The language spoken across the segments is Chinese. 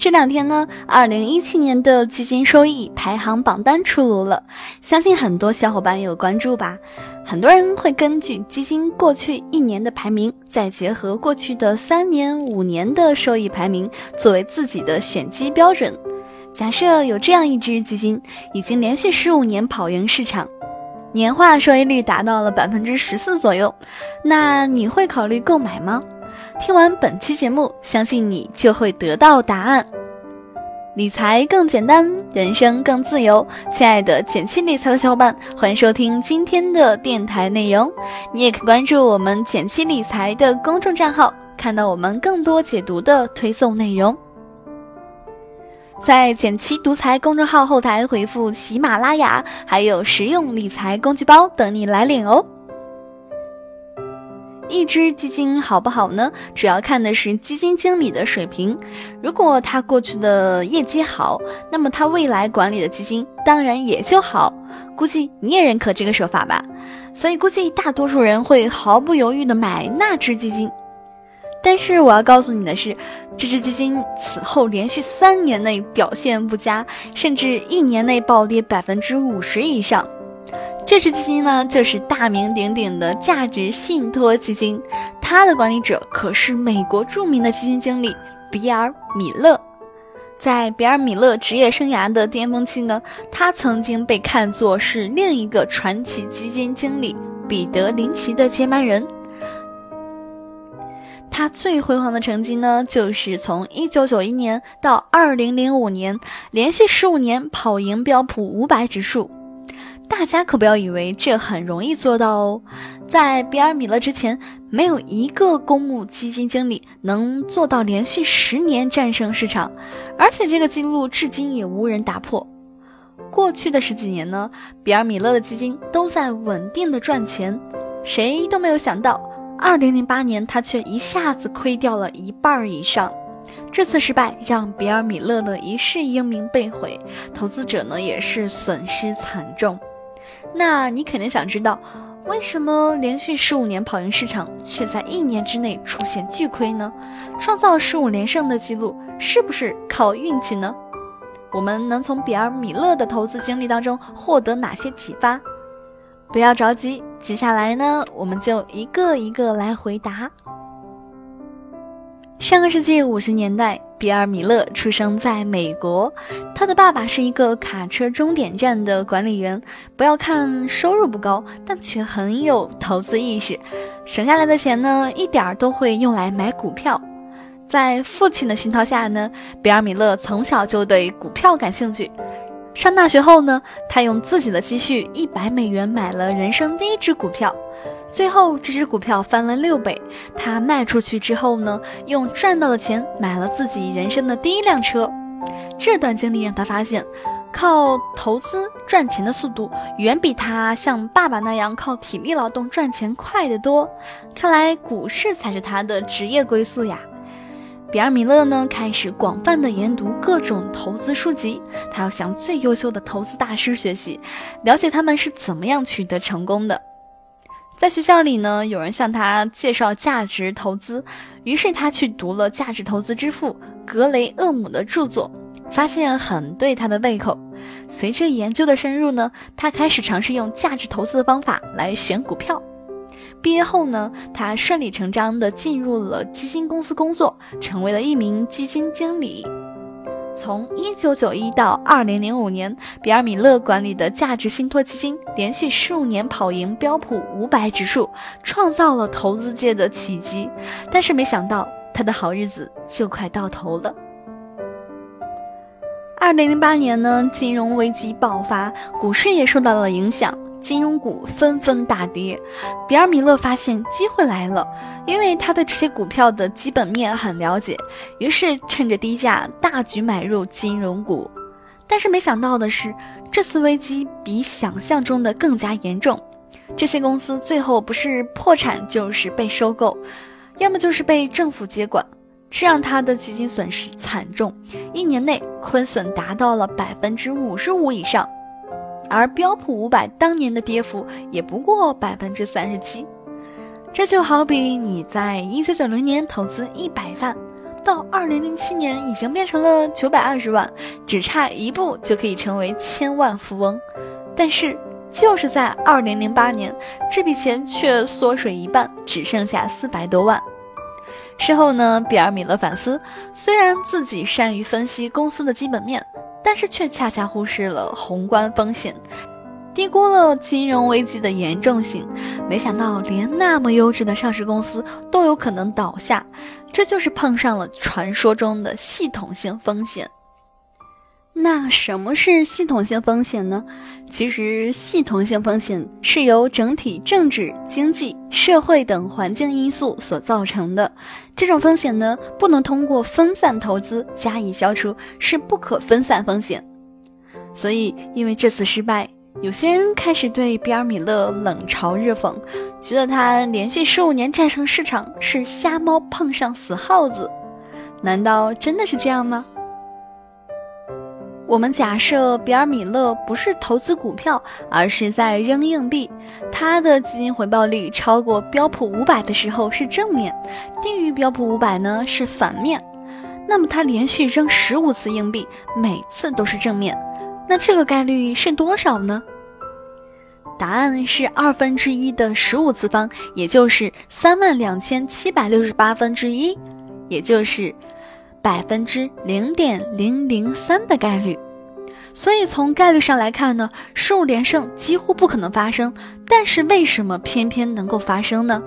这两天呢，二零一七年的基金收益排行榜单出炉了，相信很多小伙伴有关注吧。很多人会根据基金过去一年的排名，再结合过去的三年、五年的收益排名，作为自己的选基标准。假设有这样一只基金，已经连续十五年跑赢市场，年化收益率达到了百分之十四左右，那你会考虑购买吗？听完本期节目，相信你就会得到答案。理财更简单，人生更自由。亲爱的简七理财的小伙伴，欢迎收听今天的电台内容。你也可以关注我们简七理财的公众账号，看到我们更多解读的推送内容。在简七独裁公众号后台回复“喜马拉雅”，还有实用理财工具包等你来领哦。一只基金好不好呢？主要看的是基金经理的水平。如果他过去的业绩好，那么他未来管理的基金当然也就好。估计你也认可这个说法吧？所以估计大多数人会毫不犹豫的买那只基金。但是我要告诉你的是，这只基金此后连续三年内表现不佳，甚至一年内暴跌百分之五十以上。这只基金呢，就是大名鼎鼎的价值信托基金，它的管理者可是美国著名的基金经理比尔·米勒。在比尔·米勒职业生涯的巅峰期呢，他曾经被看作是另一个传奇基金经理彼得·林奇的接班人。他最辉煌的成绩呢，就是从1991年到2005年，连续15年跑赢标普500指数。大家可不要以为这很容易做到哦，在比尔·米勒之前，没有一个公募基金经理能做到连续十年战胜市场，而且这个记录至今也无人打破。过去的十几年呢，比尔·米勒的基金都在稳定的赚钱，谁都没有想到，2008年他却一下子亏掉了一半以上。这次失败让比尔·米勒的一世英名被毁，投资者呢也是损失惨重。那你肯定想知道，为什么连续十五年跑赢市场，却在一年之内出现巨亏呢？创造十五连胜的记录是不是靠运气呢？我们能从比尔·米勒的投资经历当中获得哪些启发？不要着急，接下来呢，我们就一个一个来回答。上个世纪五十年代。比尔·米勒出生在美国，他的爸爸是一个卡车终点站的管理员。不要看收入不高，但却很有投资意识。省下来的钱呢，一点儿都会用来买股票。在父亲的熏陶下呢，比尔·米勒从小就对股票感兴趣。上大学后呢，他用自己的积蓄一百美元买了人生第一只股票。最后，这只股票翻了六倍。他卖出去之后呢，用赚到的钱买了自己人生的第一辆车。这段经历让他发现，靠投资赚钱的速度远比他像爸爸那样靠体力劳动赚钱快得多。看来股市才是他的职业归宿呀。比尔·米勒呢，开始广泛的研读各种投资书籍，他要向最优秀的投资大师学习，了解他们是怎么样取得成功的。在学校里呢，有人向他介绍价值投资，于是他去读了价值投资之父格雷厄姆的著作，发现很对他的胃口。随着研究的深入呢，他开始尝试用价值投资的方法来选股票。毕业后呢，他顺理成章地进入了基金公司工作，成为了一名基金经理。从一九九一到二零零五年，比尔·米勒管理的价值信托基金连续十五年跑赢标普五百指数，创造了投资界的奇迹。但是没想到，他的好日子就快到头了。二零零八年呢，金融危机爆发，股市也受到了影响。金融股纷纷大跌，比尔·米勒发现机会来了，因为他对这些股票的基本面很了解，于是趁着低价大举买入金融股。但是没想到的是，这次危机比想象中的更加严重，这些公司最后不是破产就是被收购，要么就是被政府接管，这让他的基金损失惨重，一年内亏损达到了百分之五十五以上。而标普五百当年的跌幅也不过百分之三十七，这就好比你在一九九零年投资一百万，到二零零七年已经变成了九百二十万，只差一步就可以成为千万富翁。但是就是在二零零八年，这笔钱却缩水一半，只剩下四百多万。事后呢，比尔·米勒反思，虽然自己善于分析公司的基本面，但是却恰恰忽视了宏观风险。低估了金融危机的严重性，没想到连那么优质的上市公司都有可能倒下，这就是碰上了传说中的系统性风险。那什么是系统性风险呢？其实，系统性风险是由整体政治、经济、社会等环境因素所造成的。这种风险呢，不能通过分散投资加以消除，是不可分散风险。所以，因为这次失败。有些人开始对比尔·米勒冷嘲热讽，觉得他连续十五年战胜市场是瞎猫碰上死耗子。难道真的是这样吗？我们假设比尔·米勒不是投资股票，而是在扔硬币，他的基金回报率超过标普五百的时候是正面，低于标普五百呢是反面。那么他连续扔十五次硬币，每次都是正面。那这个概率是多少呢？答案是二分之一的十五次方，也就是三万两千七百六十八分之一，也就是百分之零点零零三的概率。所以从概率上来看呢，十五连胜几乎不可能发生。但是为什么偏偏能够发生呢？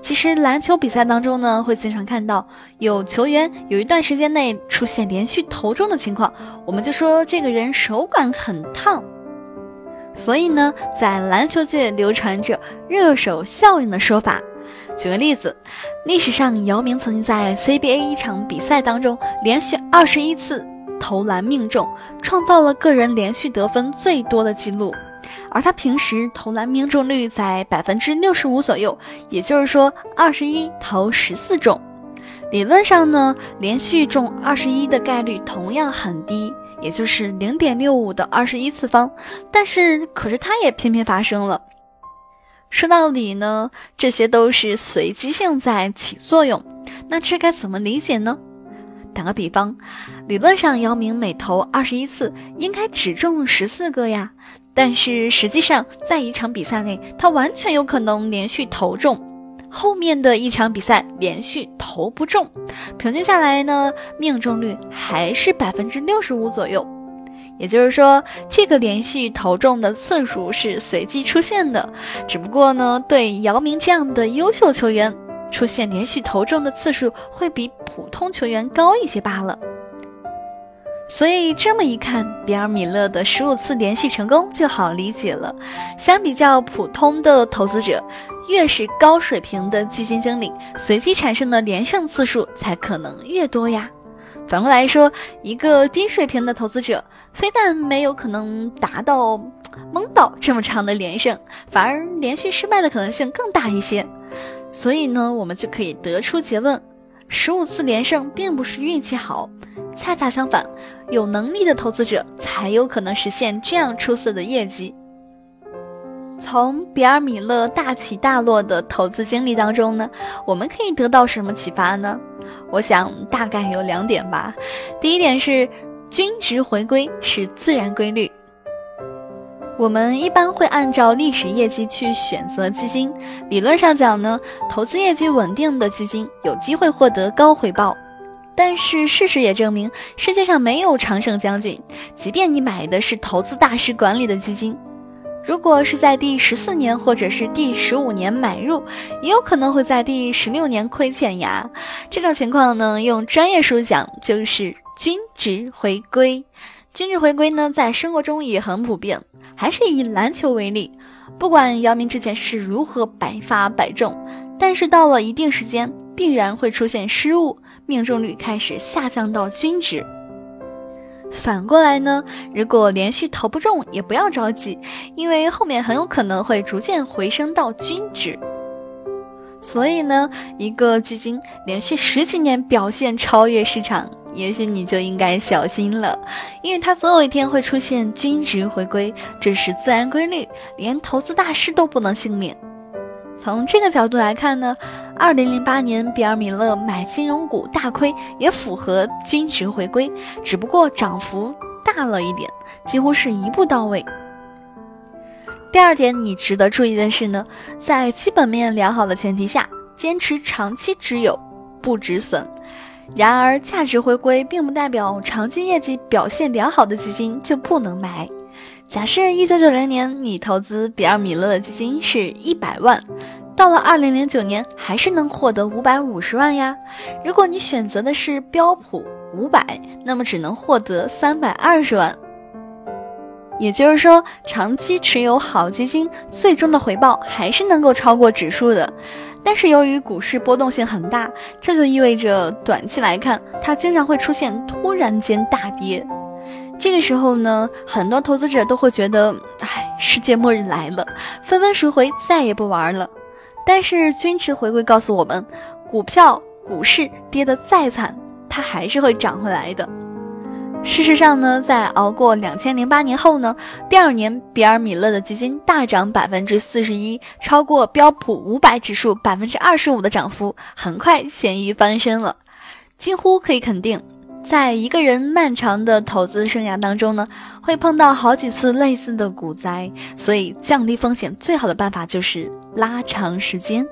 其实篮球比赛当中呢，会经常看到有球员有一段时间内出现连续投中的情况，我们就说这个人手感很烫。所以呢，在篮球界流传着“热手效应”的说法。举个例子，历史上姚明曾经在 CBA 一场比赛当中连续二十一次投篮命中，创造了个人连续得分最多的记录。而他平时投篮命中率在百分之六十五左右，也就是说二十一投十四中。理论上呢，连续中二十一的概率同样很低，也就是零点六五的二十一次方。但是，可是他也偏偏发生了。说到底呢，这些都是随机性在起作用。那这该怎么理解呢？打个比方，理论上姚明每投二十一次，应该只中十四个呀。但是实际上，在一场比赛内，他完全有可能连续投中，后面的一场比赛连续投不中，平均下来呢，命中率还是百分之六十五左右。也就是说，这个连续投中的次数是随机出现的，只不过呢，对姚明这样的优秀球员，出现连续投中的次数会比普通球员高一些罢了。所以这么一看，比尔·米勒的十五次连续成功就好理解了。相比较普通的投资者，越是高水平的基金经理，随机产生的连胜次数才可能越多呀。反过来说，一个低水平的投资者，非但没有可能达到蒙岛这么长的连胜，反而连续失败的可能性更大一些。所以呢，我们就可以得出结论：十五次连胜并不是运气好。恰恰相反，有能力的投资者才有可能实现这样出色的业绩。从比尔·米勒大起大落的投资经历当中呢，我们可以得到什么启发呢？我想大概有两点吧。第一点是均值回归是自然规律。我们一般会按照历史业绩去选择基金。理论上讲呢，投资业绩稳定的基金有机会获得高回报。但是事实也证明，世界上没有常胜将军。即便你买的是投资大师管理的基金，如果是在第十四年或者是第十五年买入，也有可能会在第十六年亏欠呀。这种情况呢，用专业术语讲就是均值回归。均值回归呢，在生活中也很普遍。还是以篮球为例，不管姚明之前是如何百发百中，但是到了一定时间，必然会出现失误。命中率开始下降到均值。反过来呢，如果连续投不中，也不要着急，因为后面很有可能会逐渐回升到均值。所以呢，一个基金连续十几年表现超越市场，也许你就应该小心了，因为它总有一天会出现均值回归，这是自然规律，连投资大师都不能幸免。从这个角度来看呢，二零零八年比尔·米勒买金融股大亏，也符合均值回归，只不过涨幅大了一点，几乎是一步到位。第二点，你值得注意的是呢，在基本面良好的前提下，坚持长期持有，不止损。然而，价值回归并不代表长期业绩表现良好的基金就不能买。假设一九九零年你投资比尔·米勒的基金是一百万，到了二零零九年还是能获得五百五十万呀。如果你选择的是标普五百，那么只能获得三百二十万。也就是说，长期持有好基金，最终的回报还是能够超过指数的。但是由于股市波动性很大，这就意味着短期来看，它经常会出现突然间大跌。这个时候呢，很多投资者都会觉得，哎，世界末日来了，纷纷赎回，再也不玩了。但是均值回归告诉我们，股票、股市跌得再惨，它还是会涨回来的。事实上呢，在熬过两千零八年后呢，第二年比尔·米勒的基金大涨百分之四十一，超过标普五百指数百分之二十五的涨幅，很快咸鱼翻身了。几乎可以肯定。在一个人漫长的投资生涯当中呢，会碰到好几次类似的股灾，所以降低风险最好的办法就是拉长时间。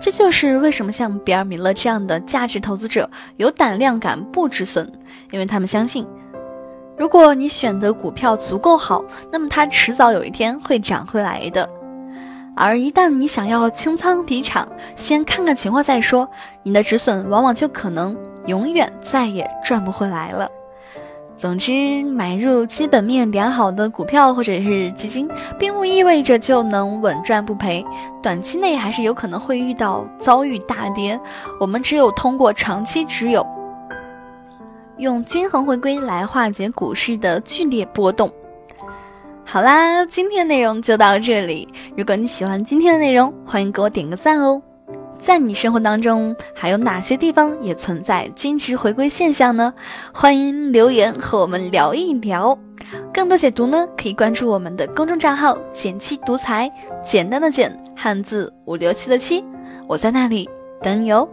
这就是为什么像比尔·米勒这样的价值投资者有胆量敢不止损，因为他们相信，如果你选的股票足够好，那么它迟早有一天会涨回来的。而一旦你想要清仓离场，先看看情况再说，你的止损往往就可能。永远再也赚不回来了。总之，买入基本面良好的股票或者是基金，并不意味着就能稳赚不赔，短期内还是有可能会遇到遭遇大跌。我们只有通过长期持有，用均衡回归来化解股市的剧烈波动。好啦，今天的内容就到这里。如果你喜欢今天的内容，欢迎给我点个赞哦。在你生活当中，还有哪些地方也存在均值回归现象呢？欢迎留言和我们聊一聊。更多解读呢，可以关注我们的公众账号“简七独裁”，简单的简，汉字五六七的七，我在那里等你哦。